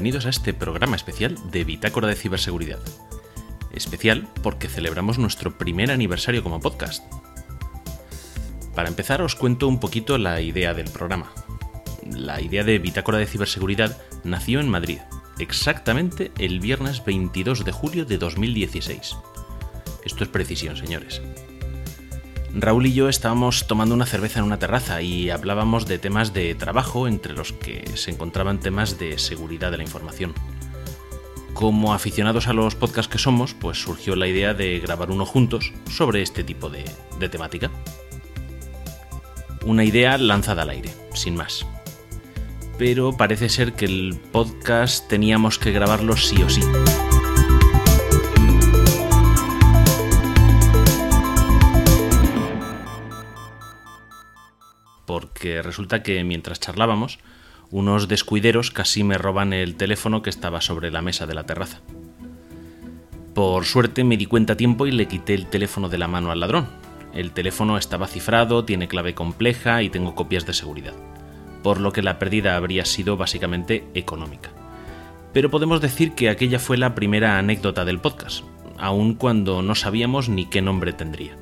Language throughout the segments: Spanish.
bienvenidos a este programa especial de Bitácora de Ciberseguridad. Especial porque celebramos nuestro primer aniversario como podcast. Para empezar os cuento un poquito la idea del programa. La idea de Bitácora de Ciberseguridad nació en Madrid, exactamente el viernes 22 de julio de 2016. Esto es precisión, señores. Raúl y yo estábamos tomando una cerveza en una terraza y hablábamos de temas de trabajo entre los que se encontraban temas de seguridad de la información. Como aficionados a los podcasts que somos, pues surgió la idea de grabar uno juntos sobre este tipo de, de temática. Una idea lanzada al aire, sin más. Pero parece ser que el podcast teníamos que grabarlo sí o sí. Porque resulta que mientras charlábamos, unos descuideros casi me roban el teléfono que estaba sobre la mesa de la terraza. Por suerte me di cuenta tiempo y le quité el teléfono de la mano al ladrón. El teléfono estaba cifrado, tiene clave compleja y tengo copias de seguridad, por lo que la pérdida habría sido básicamente económica. Pero podemos decir que aquella fue la primera anécdota del podcast, aun cuando no sabíamos ni qué nombre tendría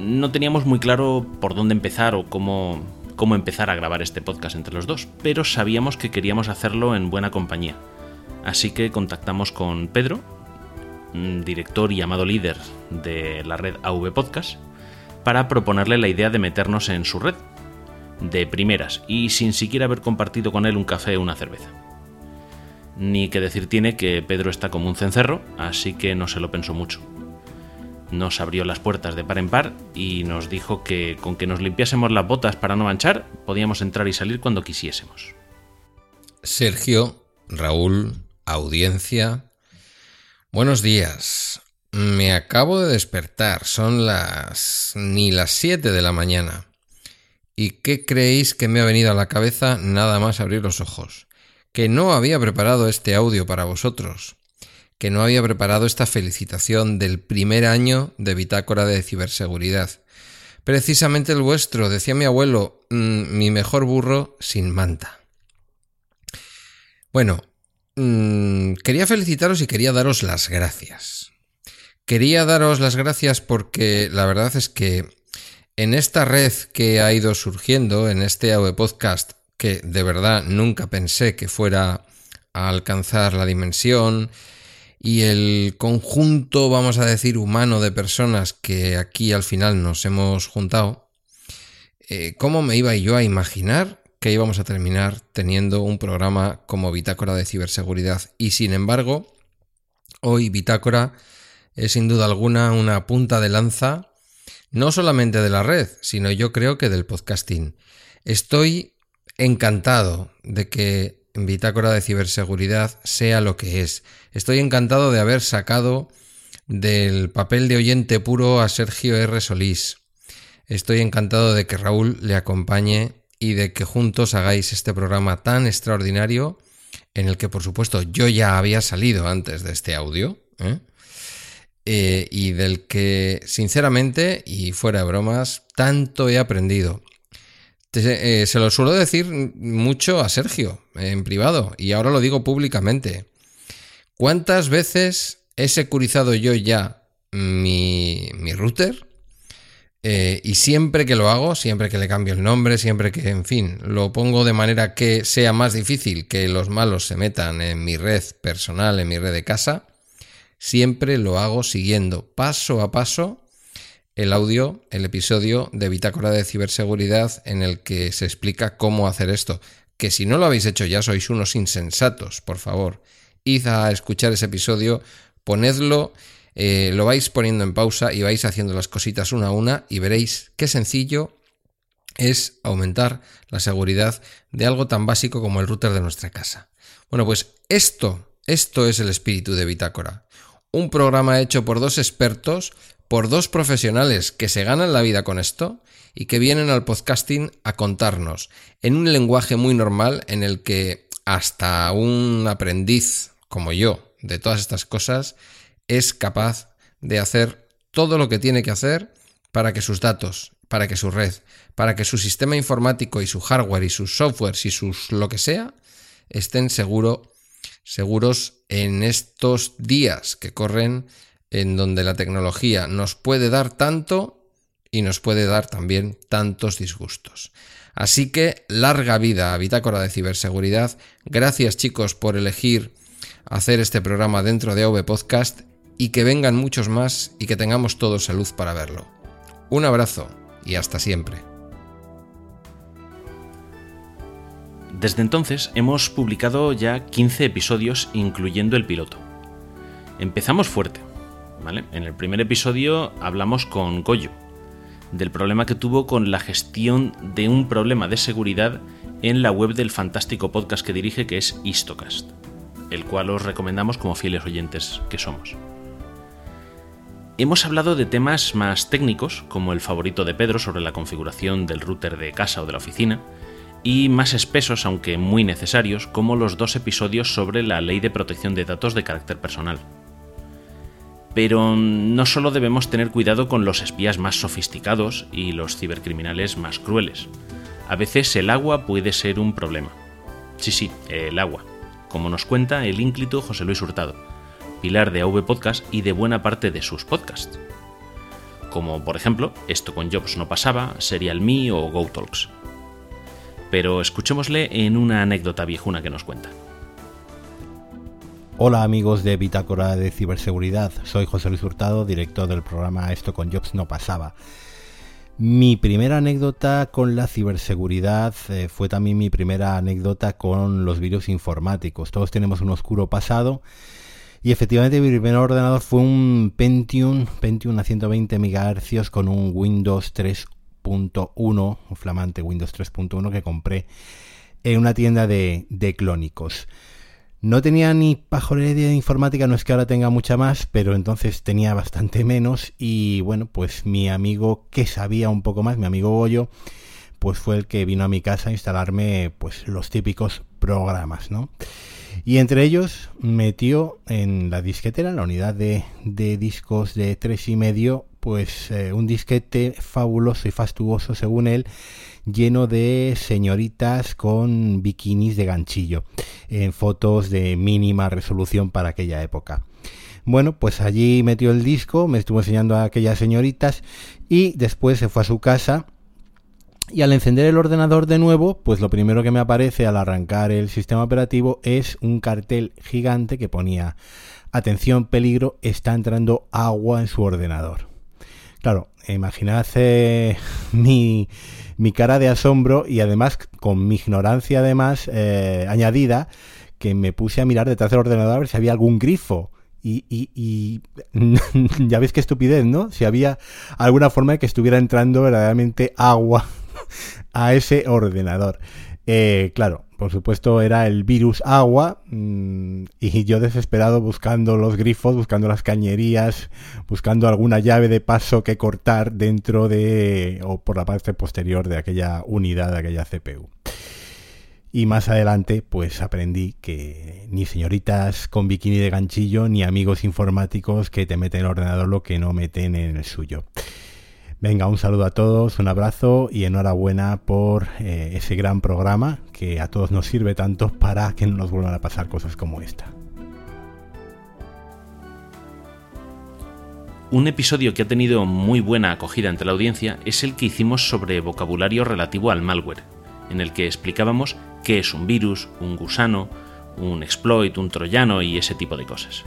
no teníamos muy claro por dónde empezar o cómo, cómo empezar a grabar este podcast entre los dos, pero sabíamos que queríamos hacerlo en buena compañía. Así que contactamos con Pedro, director y amado líder de la red AV Podcast, para proponerle la idea de meternos en su red, de primeras y sin siquiera haber compartido con él un café o una cerveza. Ni que decir tiene que Pedro está como un cencerro, así que no se lo pensó mucho nos abrió las puertas de par en par y nos dijo que con que nos limpiásemos las botas para no manchar, podíamos entrar y salir cuando quisiésemos. Sergio, Raúl, audiencia. Buenos días. Me acabo de despertar, son las... ni las 7 de la mañana. ¿Y qué creéis que me ha venido a la cabeza nada más abrir los ojos? Que no había preparado este audio para vosotros que no había preparado esta felicitación del primer año de Bitácora de Ciberseguridad. Precisamente el vuestro, decía mi abuelo, mm, mi mejor burro sin manta. Bueno, mm, quería felicitaros y quería daros las gracias. Quería daros las gracias porque la verdad es que en esta red que ha ido surgiendo, en este AV Podcast, que de verdad nunca pensé que fuera a alcanzar la dimensión, y el conjunto, vamos a decir, humano de personas que aquí al final nos hemos juntado, eh, ¿cómo me iba yo a imaginar que íbamos a terminar teniendo un programa como Bitácora de ciberseguridad? Y sin embargo, hoy Bitácora es sin duda alguna una punta de lanza, no solamente de la red, sino yo creo que del podcasting. Estoy encantado de que Bitácora de Ciberseguridad sea lo que es. Estoy encantado de haber sacado del papel de oyente puro a Sergio R. Solís. Estoy encantado de que Raúl le acompañe y de que juntos hagáis este programa tan extraordinario en el que por supuesto yo ya había salido antes de este audio ¿eh? Eh, y del que sinceramente y fuera de bromas tanto he aprendido. Eh, se lo suelo decir mucho a Sergio en privado y ahora lo digo públicamente. ¿Cuántas veces he securizado yo ya mi, router? Eh, y siempre que lo hago, siempre que le cambio el nombre, siempre que, en fin, lo pongo de manera que sea más difícil que los malos se metan en mi red personal, en mi red de casa, siempre lo hago siguiendo paso a paso el audio, el episodio de Bitácora de Ciberseguridad en el que se explica cómo hacer esto. Que si no lo habéis hecho ya sois unos insensatos, por favor. Id a escuchar ese episodio, ponedlo, eh, lo vais poniendo en pausa y vais haciendo las cositas una a una y veréis qué sencillo es aumentar la seguridad de algo tan básico como el router de nuestra casa. Bueno, pues esto, esto es el espíritu de Bitácora. Un programa hecho por dos expertos por dos profesionales que se ganan la vida con esto y que vienen al podcasting a contarnos en un lenguaje muy normal en el que hasta un aprendiz como yo de todas estas cosas es capaz de hacer todo lo que tiene que hacer para que sus datos, para que su red, para que su sistema informático y su hardware y sus softwares y sus lo que sea estén seguro, seguros en estos días que corren en donde la tecnología nos puede dar tanto y nos puede dar también tantos disgustos. Así que larga vida a Bitácora de Ciberseguridad. Gracias chicos por elegir hacer este programa dentro de AV Podcast y que vengan muchos más y que tengamos todos salud para verlo. Un abrazo y hasta siempre. Desde entonces hemos publicado ya 15 episodios incluyendo el piloto. Empezamos fuerte. En el primer episodio hablamos con Goyo, del problema que tuvo con la gestión de un problema de seguridad en la web del fantástico podcast que dirige que es Istocast, el cual os recomendamos como fieles oyentes que somos. Hemos hablado de temas más técnicos, como el favorito de Pedro sobre la configuración del router de casa o de la oficina, y más espesos, aunque muy necesarios, como los dos episodios sobre la ley de protección de datos de carácter personal. Pero no solo debemos tener cuidado con los espías más sofisticados y los cibercriminales más crueles. A veces el agua puede ser un problema. Sí, sí, el agua, como nos cuenta el ínclito José Luis Hurtado, pilar de AV Podcast y de buena parte de sus podcasts. Como por ejemplo, Esto con Jobs no pasaba, Serial Me o GoTalks. Pero escuchémosle en una anécdota viejuna que nos cuenta. Hola amigos de Bitácora de Ciberseguridad, soy José Luis Hurtado, director del programa Esto con Jobs no pasaba. Mi primera anécdota con la ciberseguridad eh, fue también mi primera anécdota con los virus informáticos. Todos tenemos un oscuro pasado y efectivamente mi primer ordenador fue un Pentium, Pentium a 120 MHz con un Windows 3.1, un flamante Windows 3.1 que compré en una tienda de, de clónicos. No tenía ni pajorería de informática, no es que ahora tenga mucha más, pero entonces tenía bastante menos y bueno, pues mi amigo que sabía un poco más, mi amigo Goyo, pues fue el que vino a mi casa a instalarme pues los típicos programas, ¿no? Y entre ellos metió en la disquetera, en la unidad de, discos de tres y medio, pues eh, un disquete fabuloso y fastuoso según él, lleno de señoritas con bikinis de ganchillo, en fotos de mínima resolución para aquella época. Bueno, pues allí metió el disco, me estuvo enseñando a aquellas señoritas y después se fue a su casa y al encender el ordenador de nuevo, pues lo primero que me aparece al arrancar el sistema operativo es un cartel gigante que ponía atención peligro, está entrando agua en su ordenador. Claro, imaginad mi, mi cara de asombro y además con mi ignorancia además eh, añadida que me puse a mirar detrás del ordenador a ver si había algún grifo. Y, y, ya veis qué estupidez, ¿no? Si había alguna forma de que estuviera entrando verdaderamente agua a ese ordenador. Eh, claro, por supuesto era el virus agua mm, y yo desesperado buscando los grifos, buscando las cañerías, buscando alguna llave de paso que cortar dentro de o por la parte posterior de aquella unidad, de aquella CPU. Y más adelante, pues aprendí que ni señoritas con bikini de ganchillo, ni amigos informáticos que te meten en el ordenador lo que no meten en el suyo. Venga, un saludo a todos, un abrazo y enhorabuena por eh, ese gran programa que a todos nos sirve tanto para que no nos vuelvan a pasar cosas como esta. Un episodio que ha tenido muy buena acogida entre la audiencia es el que hicimos sobre vocabulario relativo al malware, en el que explicábamos qué es un virus, un gusano, un exploit, un troyano y ese tipo de cosas.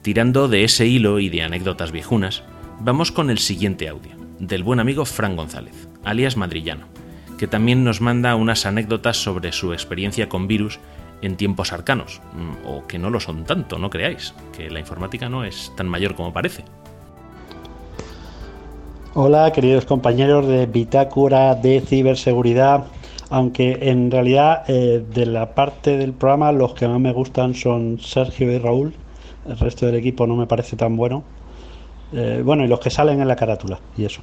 Tirando de ese hilo y de anécdotas viejunas, Vamos con el siguiente audio, del buen amigo Fran González, alias Madrillano, que también nos manda unas anécdotas sobre su experiencia con virus en tiempos arcanos, mm, o que no lo son tanto, no creáis, que la informática no es tan mayor como parece. Hola, queridos compañeros de Bitácora de Ciberseguridad. Aunque en realidad eh, de la parte del programa los que más me gustan son Sergio y Raúl. El resto del equipo no me parece tan bueno. Eh, bueno, y los que salen en la carátula y eso.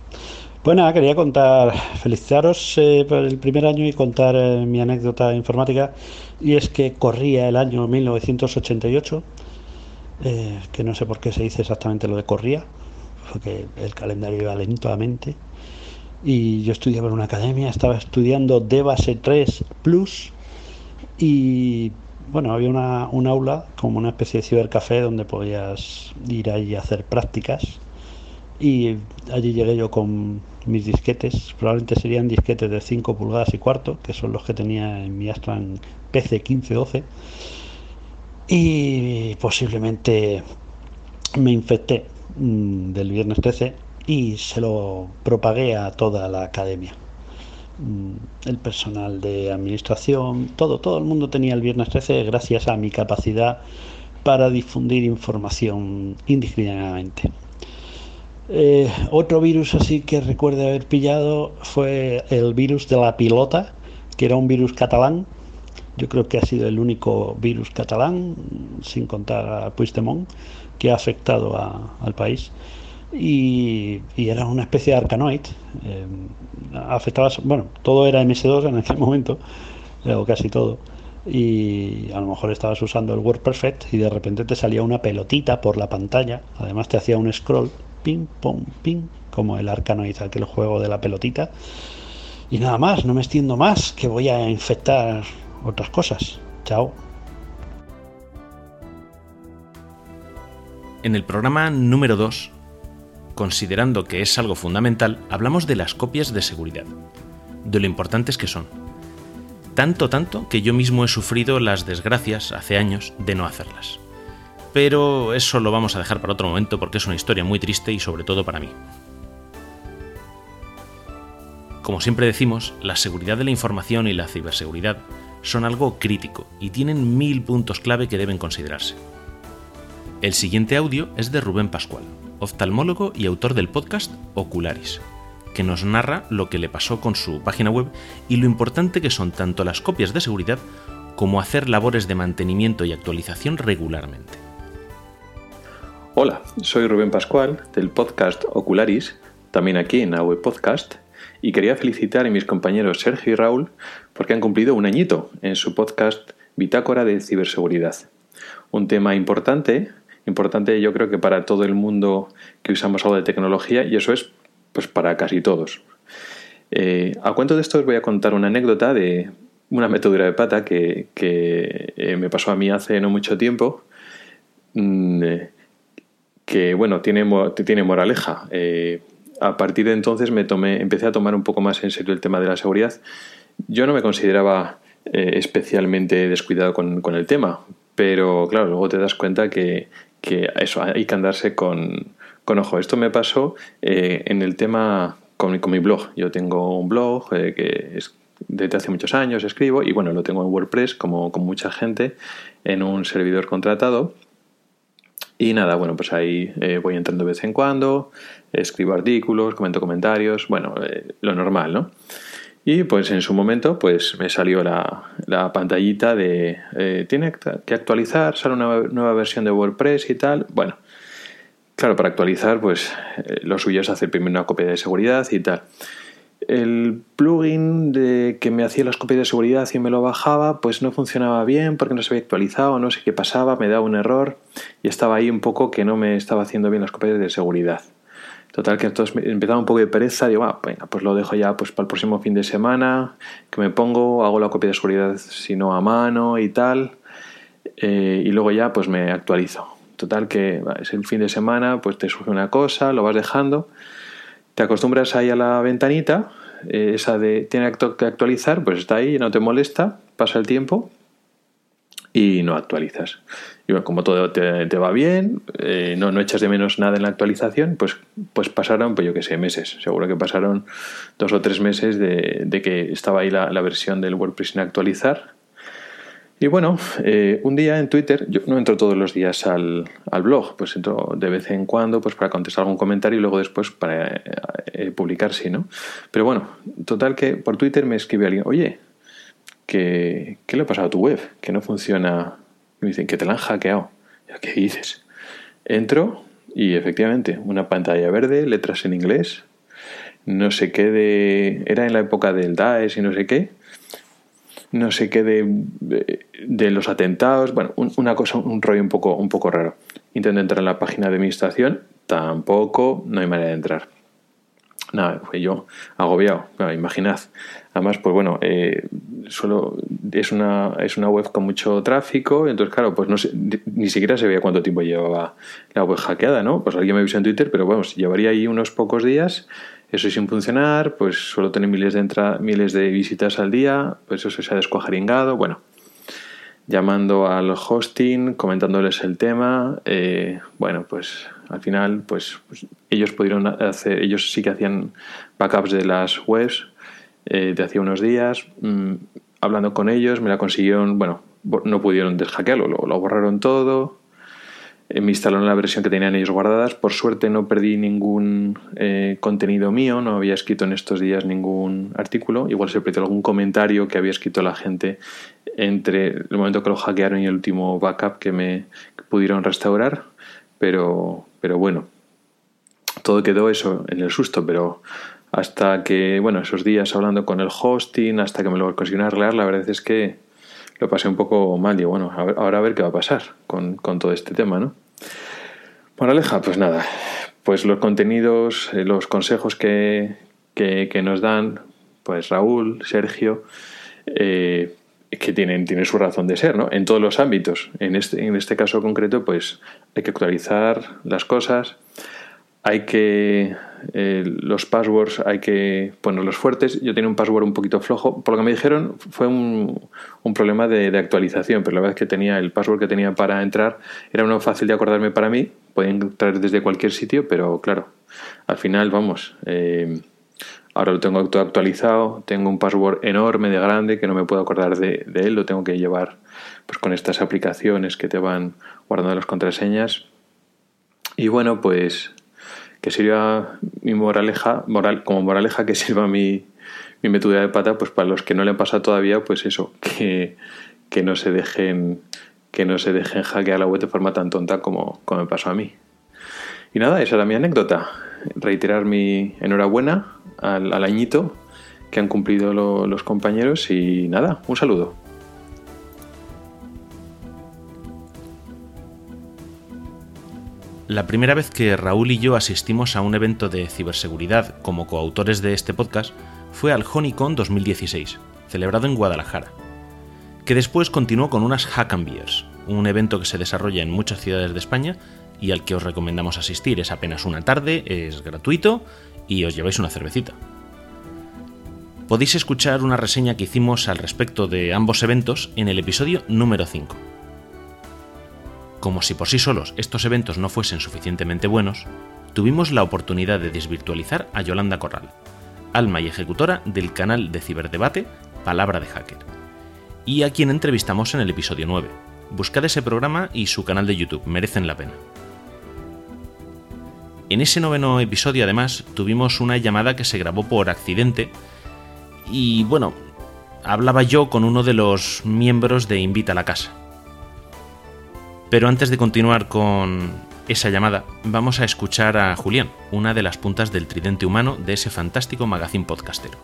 Pues nada, quería contar, felicitaros eh, por el primer año y contar eh, mi anécdota informática. Y es que corría el año 1988, que no sé por qué se dice exactamente lo de corría, porque el calendario iba lentamente. y yo estudiaba en una academia, estaba estudiando Debase 3 Plus y bueno, había una, un aula como una especie de cibercafé donde podías ir ahí a hacer prácticas. Y allí llegué yo con mis disquetes, probablemente serían disquetes de 5 pulgadas y cuarto, que son los que tenía en mi Astran PC 1512 y posiblemente me infecté mm, del viernes 13 y se lo propagué a toda la academia. Mm, el personal de administración, todo, todo el mundo tenía el viernes 13 gracias a mi capacidad para difundir información indiscriminadamente. Eh, otro virus así que recuerdo haber pillado fue el virus de la pilota, que era un virus catalán. Yo creo que ha sido el único virus catalán, sin contar a Puigdemont, que ha afectado al país y, era una especie de arcanoid. Eh, afectaba, bueno, todo era MS2 en aquel momento, o casi todo. Y a lo mejor estabas usando el WordPerfect y de repente te salía una pelotita por la pantalla. Además te hacía un scroll, ping, pong, ping, como el Arcanoid, aquel juego de la pelotita. Y nada más, no me extiendo más, que voy a infectar otras cosas. Chao. En el programa número 2 considerando que es algo fundamental, hablamos de las copias de seguridad, de lo importantes que son. Tanto, tanto que yo mismo he sufrido las desgracias hace años de no hacerlas. Pero eso lo vamos a dejar para otro momento porque es una historia muy triste y sobre todo para mí. Como siempre decimos, la seguridad de la información y la ciberseguridad son algo crítico y tienen mil puntos clave que deben considerarse. El siguiente audio es de Rubén Pascual, oftalmólogo y autor del podcast Ocularis, que nos narra lo que le pasó con su página web y lo importante que son tanto las copias de seguridad como hacer labores de mantenimiento y actualización regularmente. Hola, soy Rubén Pascual del podcast Ocularis, también aquí en AWE Podcast, y quería felicitar a mis compañeros Sergio y Raúl porque han cumplido un añito en su podcast Bitácora de Ciberseguridad. Un tema importante importante yo creo que para todo el mundo que usamos algo de tecnología y eso es pues para casi todos. Eh, a cuento de esto os voy a contar una anécdota de una metedura de pata que, eh, me pasó a mí hace no mucho tiempo, mm, eh, que bueno, tiene, tiene moraleja. a partir de entonces me tomé, empecé a tomar un poco más en serio el tema de la seguridad. Yo no me consideraba especialmente descuidado con, con, el tema, pero claro, luego te das cuenta que, que eso, hay que andarse con, con ojo. Esto me pasó eh, en el tema con, con, mi blog. Yo tengo un blog eh, que es desde hace muchos años escribo y bueno, lo tengo en WordPress como con mucha gente en un servidor contratado. Y nada, bueno, pues ahí eh, voy entrando de vez en cuando, escribo artículos, comento comentarios, bueno, lo normal, ¿no? Y pues en su momento pues me salió la, la pantallita de eh, tiene que actualizar, sale una nueva versión de WordPress y tal. Bueno, claro, para actualizar pues eh, lo suyo es hacer primero una copia de seguridad y tal. El plugin de que me hacía las copias de seguridad y me lo bajaba, pues no funcionaba bien porque no se había actualizado, no sé qué pasaba, me daba un error y estaba ahí un poco que no me estaba haciendo bien las copias de seguridad. Total, que entonces empezaba un poco de pereza, digo, ah, venga, pues lo dejo ya pues para el próximo fin de semana, que me pongo, hago la copia de seguridad si no a mano y tal, eh, y luego ya pues me actualizo. Total, que es el fin de semana, pues te surge una cosa, lo vas dejando, te acostumbras ahí a la ventanita, eh, esa de tiene que actualizar, pues está ahí, no te molesta, pasa el tiempo y no actualizas. Y bueno, como todo te, va bien, eh, no, no echas de menos nada en la actualización, pues, pues pasaron, pues yo qué sé, meses. Seguro que pasaron dos o tres meses de, que estaba ahí la, versión del WordPress sin actualizar. Y bueno, eh, un día en Twitter, yo no entro todos los días al, blog, pues entro de vez en cuando pues para contestar algún comentario y luego después para eh, publicar, sí, ¿no? Pero bueno, total que por Twitter me escribe alguien, oye, ¿qué, qué le ha pasado a tu web? Que no funciona me dicen que te la han hackeado. ¿Qué dices? Entro y efectivamente, una pantalla verde, letras en inglés, no sé qué de... Era en la época del Daesh y no sé qué. No sé qué de, de, los atentados. Bueno, una cosa, un rollo un poco, un poco raro. Intento entrar en la página de administración, tampoco, no hay manera de entrar. Nada, fue yo agobiado, imaginad. Además, pues bueno, eh, solo es una, es una web con mucho tráfico, entonces claro, pues no sé, ni siquiera se veía cuánto tiempo llevaba la web hackeada, ¿no? Pues alguien me avisó en Twitter, pero vamos, llevaría ahí unos pocos días, eso sin funcionar, pues solo tener miles de entra miles de visitas al día, pues eso se ha descuajaringado, bueno, llamando al hosting, comentándoles el tema, eh, bueno, pues al final, pues, pues, ellos pudieron hacer, ellos sí que hacían backups de las webs eh, de hacía unos días, mm, hablando con ellos, me la consiguieron, bueno, no pudieron deshackearlo, lo, borraron todo, eh, me instalaron la versión que tenían ellos guardadas. Por suerte no perdí ningún eh, contenido mío, no había escrito en estos días ningún artículo. Igual se perdió algún comentario que había escrito la gente entre el momento que lo hackearon y el último backup que me pudieron restaurar. Pero, pero bueno, todo quedó eso en el susto, pero hasta que, bueno, esos días hablando con el hosting, hasta que me lo consiguieron arreglar, la verdad es que lo pasé un poco mal y bueno, ahora a ver qué va a pasar con, con todo este tema, ¿no? Moraleja, pues nada, pues los contenidos, eh, los consejos que, que, nos dan, pues Raúl, Sergio, eh, que tienen, tienen su razón de ser, ¿no? En todos los ámbitos. En este, en este caso concreto, pues hay que actualizar las cosas, hay que eh, los passwords hay que ponerlos fuertes. Yo tenía un password un poquito flojo. Por lo que me dijeron, fue un, un problema de, actualización, pero la verdad es que tenía el password que tenía para entrar era uno fácil de acordarme para mí. Podía entrar desde cualquier sitio, pero claro, al final, vamos. Eh, ahora lo tengo actualizado, tengo un password enorme de grande que no me puedo acordar de, él, lo tengo que llevar pues con estas aplicaciones que te van guardando las contraseñas. Y bueno, pues que sirva mi moraleja, moral, como moraleja que sirva mi, mi de pata, pues para los que no le han pasado todavía, pues eso, que, no se dejen que no se dejen hackear la web de forma tan tonta como me pasó a mí. Y nada, esa era mi anécdota. Reiterar mi enhorabuena al, añito que han cumplido lo, los compañeros y nada, un saludo. La primera vez que Raúl y yo asistimos a un evento de ciberseguridad como coautores de este podcast fue al Honeycon 2016, celebrado en Guadalajara, que después continuó con unas Hack and Beers, un evento que se desarrolla en muchas ciudades de España y al que os recomendamos asistir. Es apenas una tarde, es gratuito y os lleváis una cervecita. Podéis escuchar una reseña que hicimos al respecto de ambos eventos en el episodio número 5. Como si por sí solos estos eventos no fuesen suficientemente buenos, tuvimos la oportunidad de desvirtualizar a Yolanda Corral, alma y ejecutora del canal de ciberdebate Palabra de Hacker, y a quien entrevistamos en el episodio 9. Buscad ese programa y su canal de YouTube, merecen la pena. En ese noveno episodio además tuvimos una llamada que se grabó por accidente y bueno, hablaba yo con uno de los miembros de Invita a la Casa. Pero antes de continuar con esa llamada, vamos a escuchar a Julián, una de las puntas del tridente humano de ese fantástico magazine podcastero.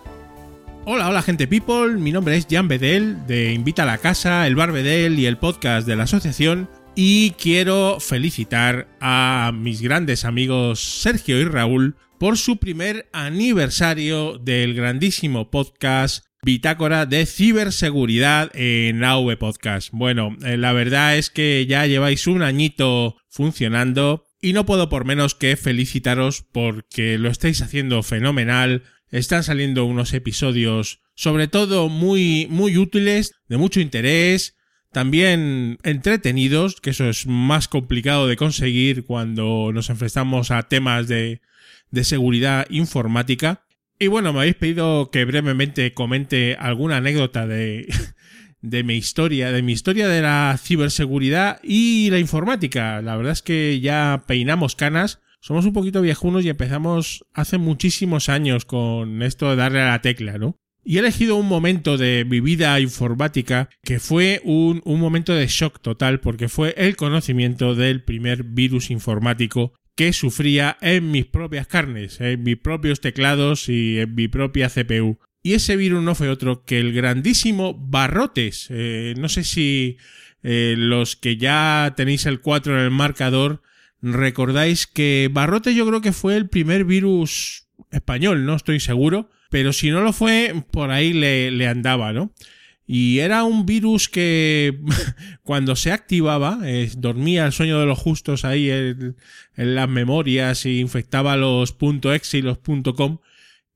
Hola, hola gente people, mi nombre es Jan Bedel de Invita a la Casa, el Bar Bedel y el podcast de la asociación y quiero felicitar a mis grandes amigos Sergio y Raúl por su primer aniversario del grandísimo podcast Bitácora de ciberseguridad en AV Podcast. Bueno, eh, la verdad es que ya lleváis un añito funcionando y no puedo por menos que felicitaros porque lo estáis haciendo fenomenal. Están saliendo unos episodios sobre todo muy muy útiles, de mucho interés, también entretenidos, que eso es más complicado de conseguir cuando nos enfrentamos a temas de, de seguridad informática. Y bueno, me habéis pedido que brevemente comente alguna anécdota de, de mi historia, de mi historia de la ciberseguridad y la informática. La verdad es que ya peinamos canas, somos un poquito viejunos y empezamos hace muchísimos años con esto de darle a la tecla, ¿no? Y he elegido un momento de mi vida informática que fue un, momento de shock total porque fue el conocimiento del primer virus informático que sufría en mis propias carnes, en mis propios teclados y en mi propia CPU. Y ese virus no fue otro que el grandísimo Barrotes. Eh, no sé si eh, los que ya tenéis el 4 en el marcador recordáis que Barrotes yo creo que fue el primer virus español, no estoy seguro, pero si no lo fue, por ahí le, andaba, ¿no? Y era un virus que cuando se activaba, dormía el sueño de los justos ahí en, las memorias y infectaba los .exe y los .com.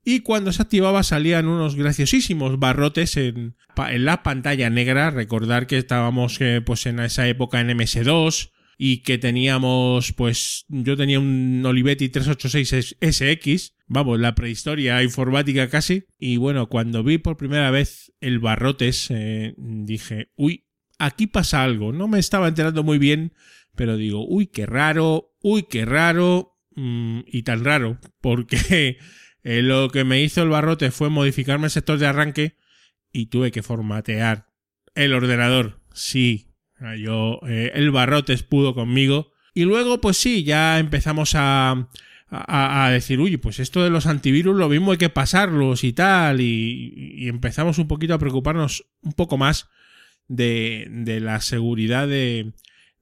Y cuando se activaba salían unos graciosísimos barrotes en, en la pantalla negra. Recordar que estábamos eh, pues en esa época en MS2 y que teníamos, pues yo tenía un Olivetti 386 SX, vamos, la prehistoria informática casi, y bueno, cuando vi por primera vez el barrotes, eh, dije, uy, aquí pasa algo, no me estaba enterando muy bien, pero digo, uy, qué raro, uy, qué raro, mm, y tan raro, porque eh, lo que me hizo el barrote fue modificarme el sector de arranque y tuve que formatear el ordenador, sí, yo, eh, el Barrotes pudo conmigo. Y luego, pues sí, ya empezamos a, a, decir, uy, pues esto de los antivirus lo mismo hay que pasarlos y tal. Y, empezamos un poquito a preocuparnos un poco más de, de la seguridad de,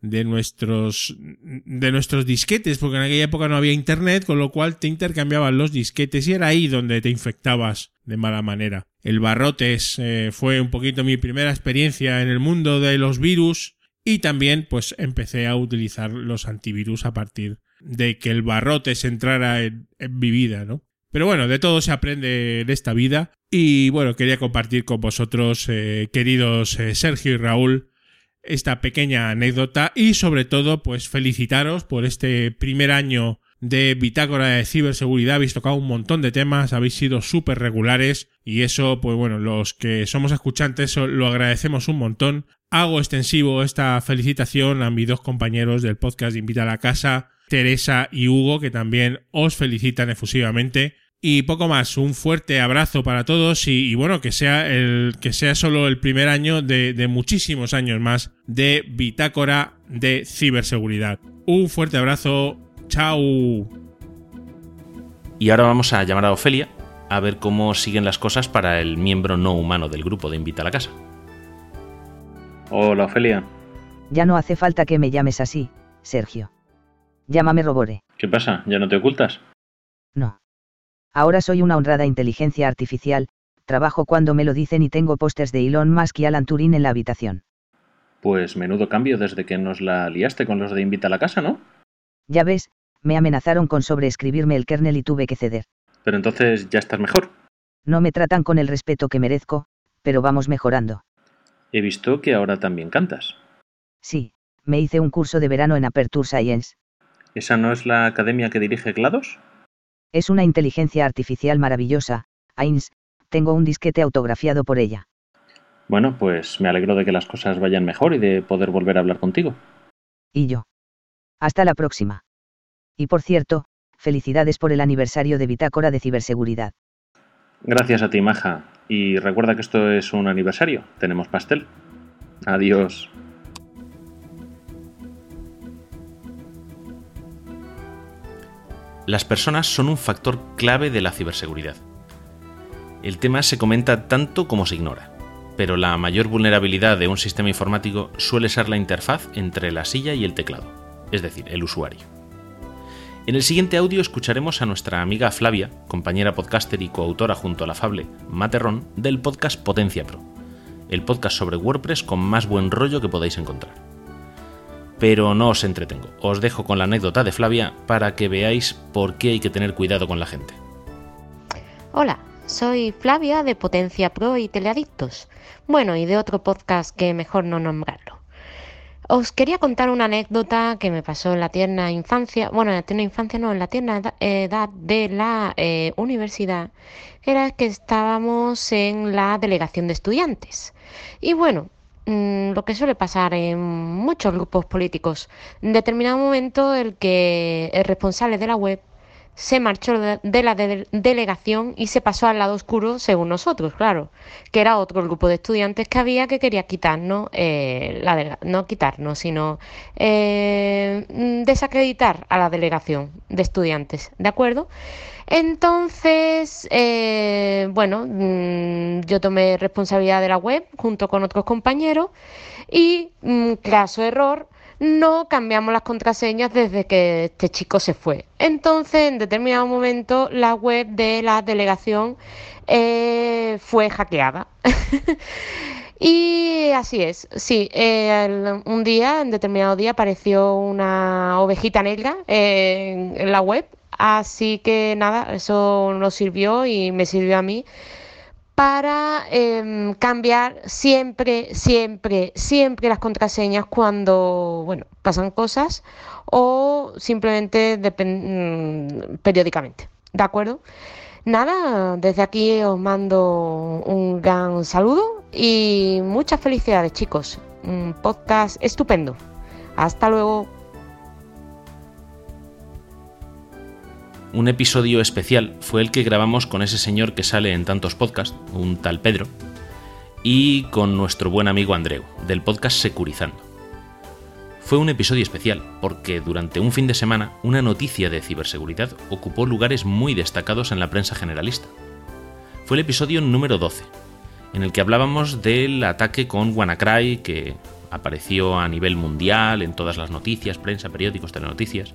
de nuestros de nuestros disquetes porque en aquella época no había internet con lo cual te intercambiaban los disquetes y era ahí donde te infectabas de mala manera. El barrotes eh, fue un poquito mi primera experiencia en el mundo de los virus y también pues empecé a utilizar los antivirus a partir de que el barrotes entrara en, mi vida no pero bueno de todo se aprende en esta vida y bueno quería compartir con vosotros eh, queridos eh, Sergio y Raúl esta pequeña anécdota y sobre todo pues felicitaros por este primer año de Bitácora de Ciberseguridad. Habéis tocado un montón de temas, habéis sido súper regulares y eso pues bueno, los que somos escuchantes lo agradecemos un montón. Hago extensivo esta felicitación a mis dos compañeros del podcast de Invita a la Casa, Teresa y Hugo, que también os felicitan efusivamente. Y poco más, un fuerte abrazo para todos y, bueno, que sea, el, que sea solo el primer año de, de muchísimos años más de Bitácora de Ciberseguridad. Un fuerte abrazo, chao. Y ahora vamos a llamar a Ofelia a ver cómo siguen las cosas para el miembro no humano del grupo de Invita a la Casa. Hola, Ofelia. Ya no hace falta que me llames así, Sergio. Llámame Robore. ¿Qué pasa? ¿Ya no te ocultas? No. Ahora soy una honrada inteligencia artificial, trabajo cuando me lo dicen y tengo pósters de Elon Musk y Alan Turing en la habitación. Pues menudo cambio desde que nos la liaste con los de Invita a la casa, ¿no? Ya ves, me amenazaron con sobreescribirme el kernel y tuve que ceder. Pero entonces ya estás mejor. No me tratan con el respeto que merezco, pero vamos mejorando. He visto que ahora también cantas. Sí, me hice un curso de verano en Aperture Science. ¿Esa no es la academia que dirige GLaDOS? Es una inteligencia artificial maravillosa, Ains, tengo un disquete autografiado por ella. Bueno, pues me alegro de que las cosas vayan mejor y de poder volver a hablar contigo. Y yo. Hasta la próxima. Y por cierto, felicidades por el aniversario de Bitácora de Ciberseguridad. Gracias a ti, Maja. Y recuerda que esto es un aniversario. Tenemos pastel. Adiós. Las personas son un factor clave de la ciberseguridad. El tema se comenta tanto como se ignora, pero la mayor vulnerabilidad de un sistema informático suele ser la interfaz entre la silla y el teclado, es decir, el usuario. En el siguiente audio escucharemos a nuestra amiga Flavia, compañera podcaster y coautora junto a la Fable Materrón del podcast Potencia Pro, el podcast sobre WordPress con más buen rollo que podáis encontrar pero no os entretengo. Os dejo con la anécdota de Flavia para que veáis por qué hay que tener cuidado con la gente. Hola, soy Flavia de Potencia Pro y Teleadictos. Bueno, y de otro podcast que mejor no nombrarlo. Os quería contar una anécdota que me pasó en la tierna infancia, bueno, en la tierna infancia no, en la tierna edad de la eh, universidad, era que estábamos en la delegación de estudiantes. Y bueno, Mm, lo que suele pasar en muchos grupos políticos. En determinado momento el que el responsable de la web se marchó de la delegación y se pasó al lado oscuro, según nosotros, claro, que era otro grupo de estudiantes que había que quería quitarnos, eh, la no quitarnos, sino eh, desacreditar a la delegación de estudiantes, ¿de acuerdo? Entonces, eh, bueno, mm, yo tomé responsabilidad de la web junto con otros compañeros y, mm, caso error, no cambiamos las contraseñas desde que este chico se fue. Entonces, en determinado momento, la web de la delegación eh, fue hackeada. y así es, sí, un día, en determinado día, apareció una ovejita negra en la web. Así que nada, eso nos sirvió y me sirvió a mí para em, cambiar siempre, siempre, siempre las contraseñas cuando, bueno, pasan cosas o simplemente mm, periódicamente. ¿De acuerdo? Nada, desde aquí os mando un gran saludo y muchas felicidades chicos. Un podcast estupendo. Hasta luego. Un episodio especial fue el que grabamos con ese señor que sale en tantos podcasts, un tal Pedro, y con nuestro buen amigo Andreu, del podcast Securizando. Fue un episodio especial porque durante un fin de semana una noticia de ciberseguridad ocupó lugares muy destacados en la prensa generalista. Fue el episodio número 12, en el que hablábamos del ataque con WannaCry que apareció a nivel mundial en todas las noticias, prensa, periódicos, telenoticias.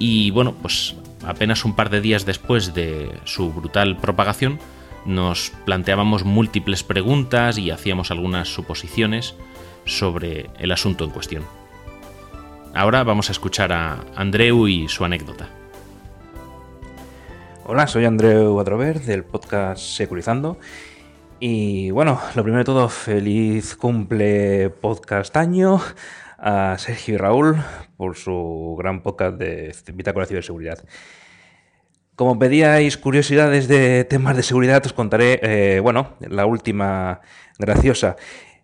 Y bueno, pues apenas un par de días después de su brutal propagación, nos planteábamos múltiples preguntas y hacíamos algunas suposiciones sobre el asunto en cuestión. Ahora vamos a escuchar a Andreu y su anécdota. Hola, soy Andreu Adrover del podcast Securizando. Y bueno, lo primero de todo, feliz cumple podcast año a Sergio y Raúl por su gran podcast de Bitácora de Ciberseguridad. Como pedíais curiosidades de temas de seguridad, os contaré, eh, bueno, la última graciosa.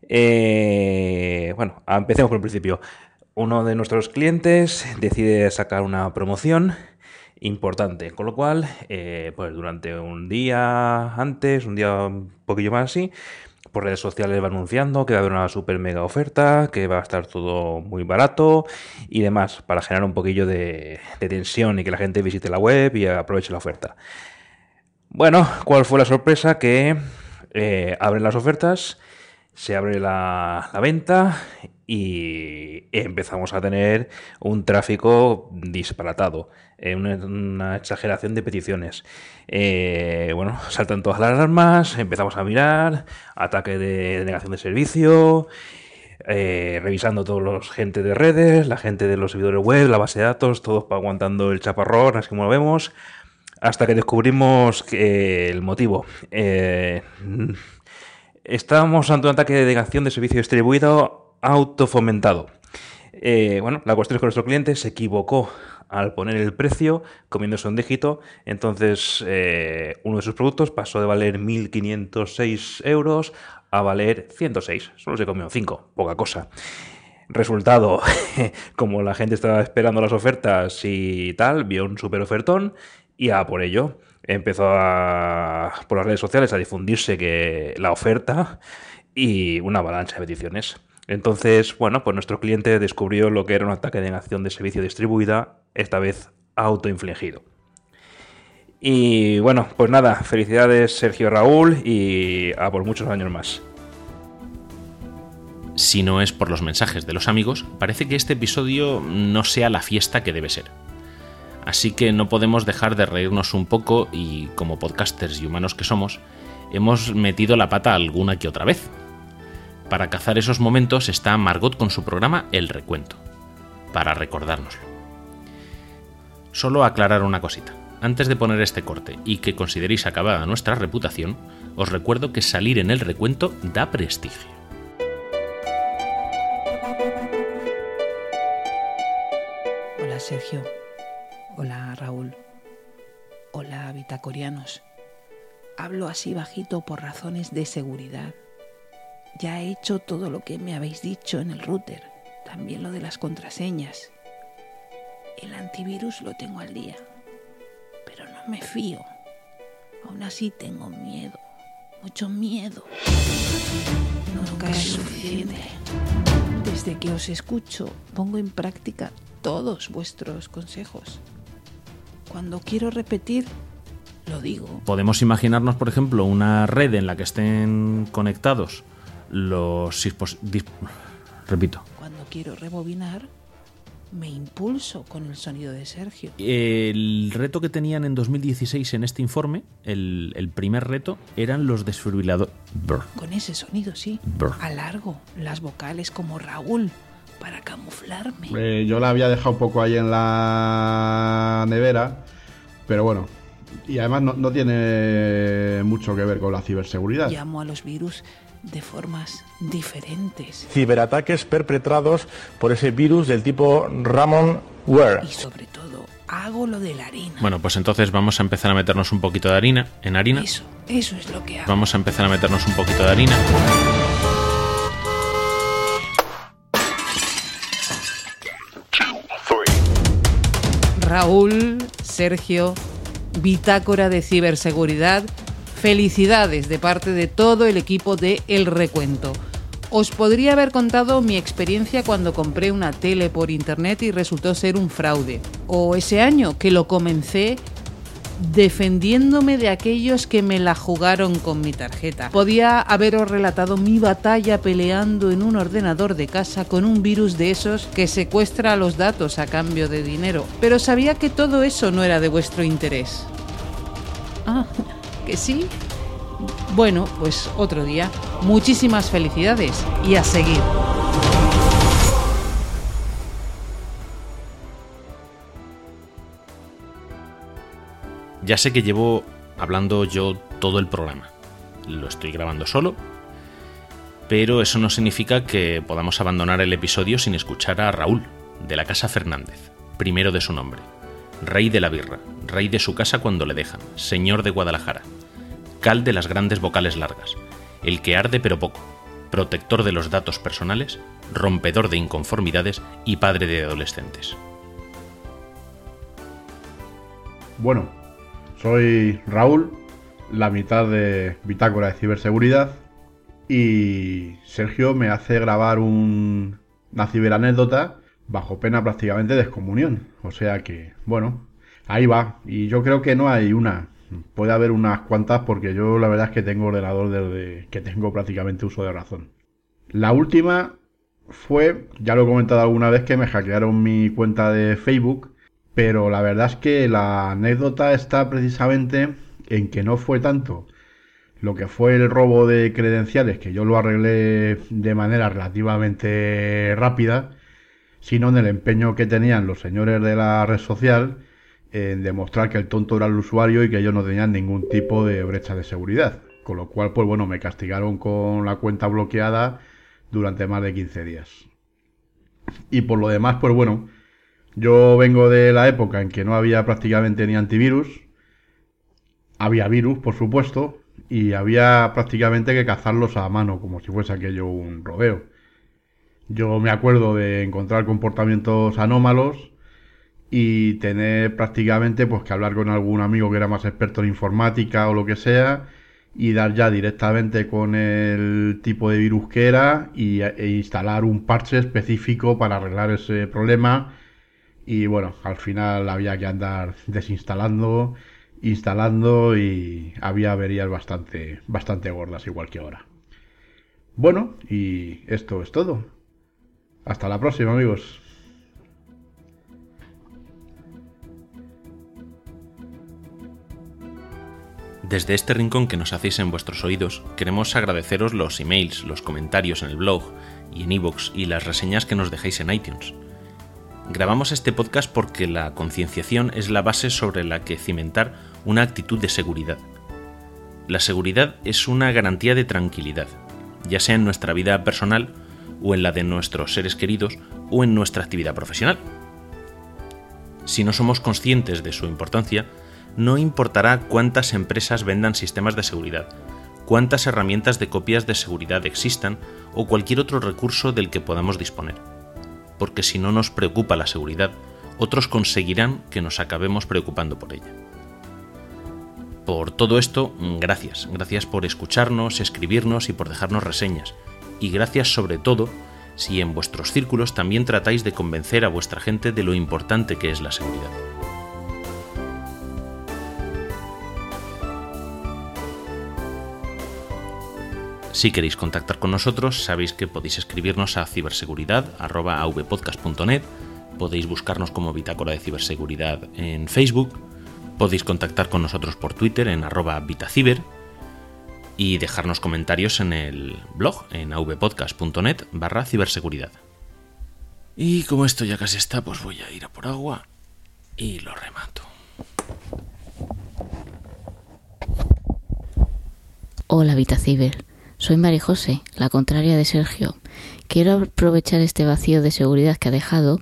Eh, bueno, empecemos por el principio. Uno de nuestros clientes decide sacar una promoción importante, con lo cual, eh, pues durante un día antes, un día un poquillo más así, por redes sociales va anunciando que va a haber una super mega oferta, que va a estar todo muy barato y demás, para generar un poquillo de, tensión y que la gente visite la web y aproveche la oferta. Bueno, ¿cuál fue la sorpresa? Que eh, abren las ofertas, se abre la, la venta y empezamos a tener un tráfico disparatado, eh, una, exageración de peticiones. Eh, bueno, saltan todas las alarmas, empezamos a mirar, ataque de negación de servicio, eh, revisando todos los gente de redes, la gente de los servidores web, la base de datos, todos aguantando el chaparrón, así como lo vemos, hasta que descubrimos que el motivo. estábamos ante un ataque de negación de servicio distribuido autofomentado. Eh, bueno, la cuestión es que nuestro cliente se equivocó al poner el precio comiéndose un dígito. Entonces, eh, uno de sus productos pasó de valer 1.506 euros a valer 106. Solo se comió 5, poca cosa. Resultado, como la gente estaba esperando las ofertas y tal, vio un super ofertón y a por ello empezó por las redes sociales a difundirse que la oferta y una avalancha de peticiones. Entonces, bueno, pues nuestro cliente descubrió lo que era un ataque de negación de servicio distribuida, esta vez autoinfligido. Y bueno, pues nada, felicidades Sergio Raúl y a por muchos años más. Si no es por los mensajes de los amigos, parece que este episodio no sea la fiesta que debe ser. Así que no podemos dejar de reírnos un poco y, como podcasters y humanos que somos, hemos metido la pata alguna que otra vez, para cazar esos momentos está Margot con su programa El Recuento, para recordárnoslo. Solo aclarar una cosita. Antes de poner este corte y que consideréis acabada nuestra reputación, os recuerdo que salir en el recuento da prestigio. Hola Sergio. Hola Raúl. Hola bitacorianos. Hablo así bajito por razones de seguridad ya he hecho todo lo que me habéis dicho en el router, también lo de las contraseñas. El antivirus lo tengo al día, pero no me fío. Aún así tengo miedo, mucho miedo. Nunca es suficiente. Desde que os escucho, pongo en práctica todos vuestros consejos. Cuando quiero repetir, lo digo. Podemos imaginarnos, por ejemplo, una red en la que estén conectados los repito quiero rebobinar, me impulso con el sonido de Sergio. El reto que tenían en 2016 en este informe, el, primer reto, eran los desfibriladores. Con ese sonido, sí. Alargo las vocales como Raúl para camuflarme. Eh, yo la había dejado un poco ahí en la nevera, pero bueno. Y además no, no tiene mucho que ver con la ciberseguridad. Llamo a los virus de formas diferentes. Ciberataques perpetrados por ese virus del tipo Ramonware. Y sobre todo, hago lo de la harina. Bueno, pues entonces vamos a empezar a meternos un poquito de harina en harina. Eso, eso es lo que hago. Vamos a empezar a meternos un poquito de harina. Raúl, Sergio, bitácora de ciberseguridad Felicidades de parte de todo el equipo de El Recuento. Os podría haber contado mi experiencia cuando compré una tele por internet y resultó ser un fraude. O ese año que lo comencé defendiéndome de aquellos que me la jugaron con mi tarjeta. Podía haberos relatado mi batalla peleando en un ordenador de casa con un virus de esos que secuestra los datos a cambio de dinero, pero sabía que todo eso no era de vuestro interés. Ah, ¿Que sí? Bueno, pues otro día. Muchísimas felicidades y a seguir. Ya sé que llevo hablando yo todo el programa. Lo estoy grabando solo, pero eso no significa que podamos abandonar el episodio sin escuchar a Raúl, de la Casa Fernández, primero de su nombre rey de la birra, rey de su casa cuando le dejan, señor de Guadalajara, cal de las grandes vocales largas, el que arde pero poco, protector de los datos personales, rompedor de inconformidades y padre de adolescentes. Bueno, soy Raúl, la mitad de Bitácora de Ciberseguridad, y Sergio me hace grabar un, una ciberanécdota bajo pena prácticamente de excomunión. O sea que, bueno, ahí va. Y yo creo que no hay una. Puede haber unas cuantas porque yo la verdad es que tengo ordenador desde que tengo prácticamente uso de razón. La última fue, ya lo he comentado alguna vez, que me hackearon mi cuenta de Facebook. Pero la verdad es que la anécdota está precisamente en que no fue tanto lo que fue el robo de credenciales, que yo lo arreglé de manera relativamente rápida, sino en el empeño que tenían los señores de la red social en demostrar que el tonto era el usuario y que ellos no tenían ningún tipo de brecha de seguridad. Con lo cual, pues bueno, me castigaron con la cuenta bloqueada durante más de 15 días. Y por lo demás, pues bueno, yo vengo de la época en que no había prácticamente ni antivirus. Había virus, por supuesto, y había prácticamente que cazarlos a mano, como si fuese aquello un rodeo. Yo me acuerdo de encontrar comportamientos anómalos y tener prácticamente pues que hablar con algún amigo que era más experto en informática o lo que sea y dar ya directamente con el tipo de virus que era y, e instalar un parche específico para arreglar ese problema y bueno, al final había que andar desinstalando, instalando y había averías bastante, bastante gordas igual que ahora. Bueno, y esto es todo. Hasta la próxima, amigos. Desde este rincón que nos hacéis en vuestros oídos, queremos agradeceros los emails, los comentarios en el blog y en iVoox y las reseñas que nos dejáis en iTunes. Grabamos este podcast porque la concienciación es la base sobre la que cimentar una actitud de seguridad. La seguridad es una garantía de tranquilidad, ya sea en nuestra vida personal o en la de nuestros seres queridos o en nuestra actividad profesional. Si no somos conscientes de su importancia, no importará cuántas empresas vendan sistemas de seguridad, cuántas herramientas de copias de seguridad existan o cualquier otro recurso del que podamos disponer. Porque si no nos preocupa la seguridad, otros conseguirán que nos acabemos preocupando por ella. Por todo esto, gracias. Gracias por escucharnos, escribirnos y por dejarnos reseñas y gracias sobre todo si en vuestros círculos también tratáis de convencer a vuestra gente de lo importante que es la seguridad. Si queréis contactar con nosotros, sabéis que podéis escribirnos a ciberseguridad.avpodcast.net, podéis buscarnos como Bitácora de Ciberseguridad en Facebook, podéis contactar con nosotros por Twitter en arroba Vitaciber y dejarnos comentarios en el blog en avpodcast.net barra ciberseguridad. Y como esto ya casi está, pues voy a ir a por agua y lo remato. Hola Vitaciber, soy María José, la contraria de Sergio. Quiero aprovechar este vacío de seguridad que ha dejado.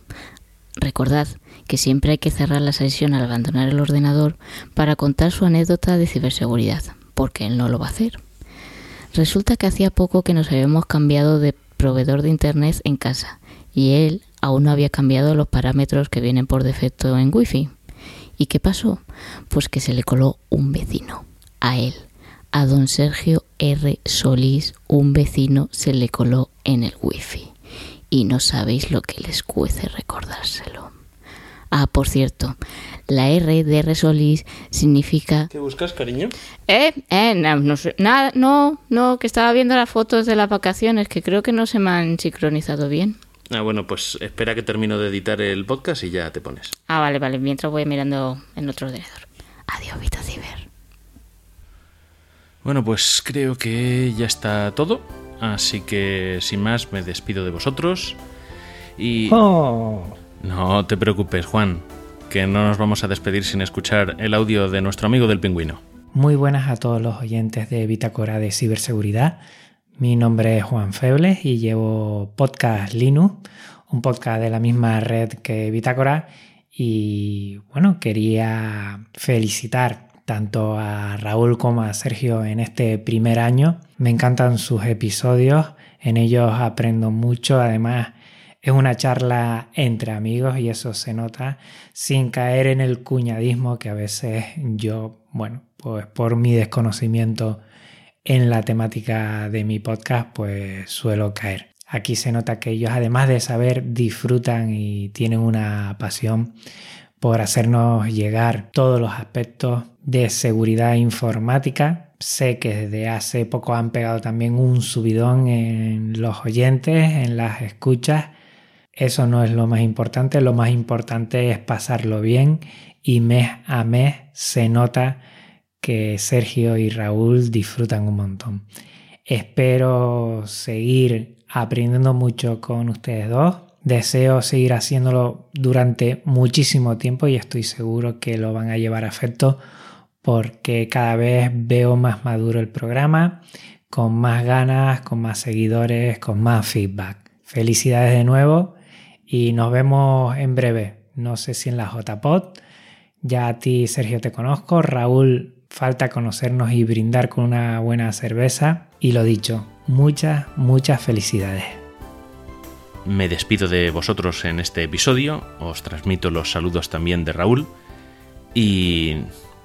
Recordad que siempre hay que cerrar la sesión al abandonar el ordenador para contar su anécdota de ciberseguridad, porque él no lo va a hacer. Resulta que hacía poco que nos habíamos cambiado de proveedor de internet en casa y él aún no había cambiado los parámetros que vienen por defecto en Wi-Fi. ¿Y qué pasó? Pues que se le coló un vecino, a él, a don Sergio R. Solís, un vecino se le coló en el Wi-Fi. Y no sabéis lo que les cuece recordárselo. Ah, por cierto, la R de R Solís significa... ¿Qué buscas, cariño? Eh, eh, no, no sé, nada, no, no, que estaba viendo las fotos de las vacaciones, que creo que no se me han sincronizado bien. Ah, bueno, pues espera que termino de editar el podcast y ya te pones. Ah, vale, vale, mientras voy mirando en otro ordenador. Adiós, Vita Ciber. Bueno, pues creo que ya está todo. Así que sin más me despido de vosotros. Y... Oh. No te preocupes, Juan, que no nos vamos a despedir sin escuchar el audio de nuestro amigo del pingüino. Muy buenas a todos los oyentes de Bitácora de Ciberseguridad. Mi nombre es Juan Febles y llevo Podcast Linux, un podcast de la misma red que Bitácora. Y bueno, quería felicitar tanto a Raúl como a Sergio en este primer año. Me encantan sus episodios, en ellos aprendo mucho, además es una charla entre amigos y eso se nota sin caer en el cuñadismo que a veces yo, bueno, pues por mi desconocimiento en la temática de mi podcast, pues suelo caer. Aquí se nota que ellos, además de saber, disfrutan y tienen una pasión por hacernos llegar todos los aspectos de seguridad informática. Sé que desde hace poco han pegado también un subidón en los oyentes, en las escuchas. Eso no es lo más importante, lo más importante es pasarlo bien y mes a mes se nota que Sergio y Raúl disfrutan un montón. Espero seguir aprendiendo mucho con ustedes dos Deseo seguir haciéndolo durante muchísimo tiempo y estoy seguro que lo van a llevar a efecto porque cada vez veo más maduro el programa, con más ganas, con más seguidores, con más feedback. Felicidades de nuevo y nos vemos en breve. No sé si en la JPod. Ya a ti, Sergio, te conozco. Raúl, falta conocernos y brindar con una buena cerveza. Y lo dicho, muchas, muchas felicidades. Me despido de vosotros en este episodio, os transmito los saludos también de Raúl y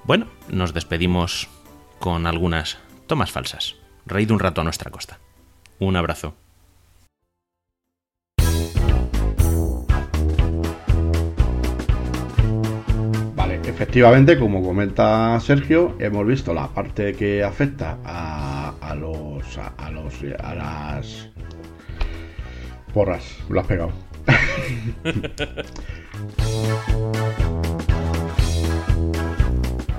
bueno, nos despedimos con algunas tomas falsas. Reíd un rato a nuestra costa. Un abrazo. Vale, efectivamente, como comenta Sergio, hemos visto la parte que afecta a, a los a, a los a las porras, lo has pegado.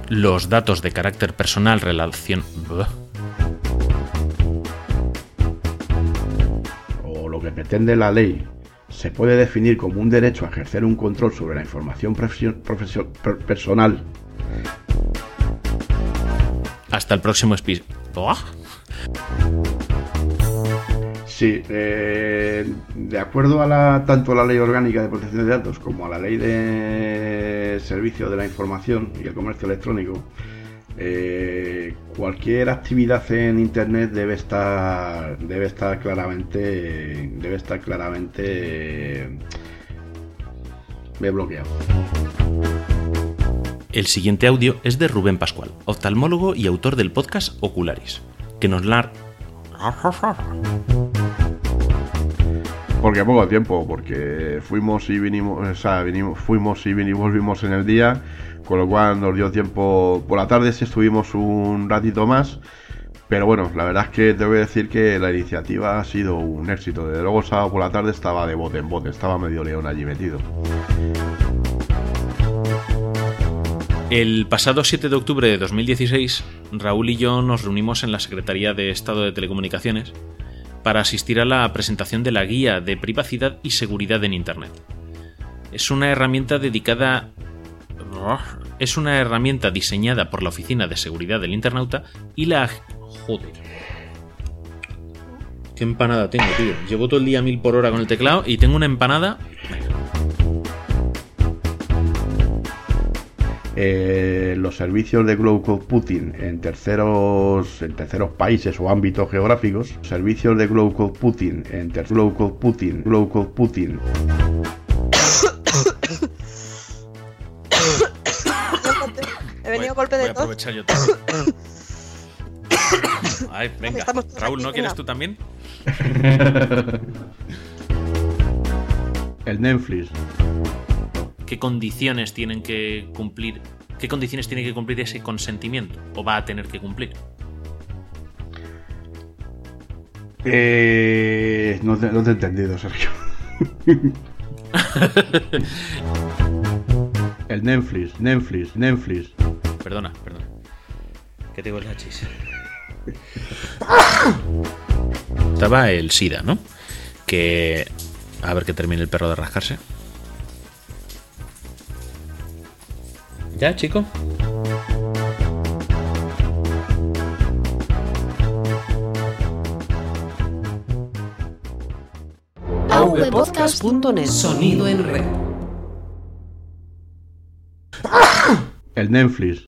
Los datos de carácter personal relación... o lo que pretende la ley se puede definir como un derecho a ejercer un control sobre la información personal Hasta el próximo episodio. Sí, eh, de acuerdo a la, tanto a la Ley Orgánica de Protección de Datos como a la Ley de Servicio de la Información y el Comercio Electrónico, eh, cualquier actividad en Internet debe estar, debe estar claramente, debe estar claramente eh. El siguiente audio es de Rubén Pascual, oftalmólogo y autor del podcast Ocularis, que nos la... Porque poco tiempo, porque fuimos y vinimos, o sea, vinimos, fuimos y vinimos, volvimos en el día, con lo cual nos dio tiempo. Por la tarde sí estuvimos un ratito más, Pero bueno, la verdad es que tengo que decir que la iniciativa ha sido un éxito. Desde luego, sábado por la tarde estaba de bote en bote, estaba medio león allí metido. El pasado 7 de octubre de 2016, Raúl y yo nos reunimos en la Secretaría de Estado de Telecomunicaciones para asistir a la presentación de la Guía de Privacidad y Seguridad en Internet. Es una herramienta dedicada... Es una herramienta diseñada por la Oficina de Seguridad del Internauta y la... Joder. Qué empanada tengo, tío. Llevo todo el día mil por hora con el teclado y tengo una empanada... Eh, los servicios de Global Computing en terceros, en terceros países o ámbitos geográficos, servicios de Global Computing en ter Global Computing, Global Computing. He venido golpe de Voy a aprovechar yo también. Ay, venga. Raúl, aquí, ¿no quieres tú también? El Netflix. ¿Qué condiciones tienen que cumplir? ¿Qué condiciones tiene que cumplir ese consentimiento? ¿O va a tener que cumplir? Eh, no, te, no te he entendido, Sergio. El Netflix, Netflix, Netflix. Perdona, perdona. Que tengo el hachís. Estaba el SIDA, ¿no? Que. A ver que termine el perro de rascarse. ¿Ya, chico? avpodcast.net Sonido en red. El Netflix.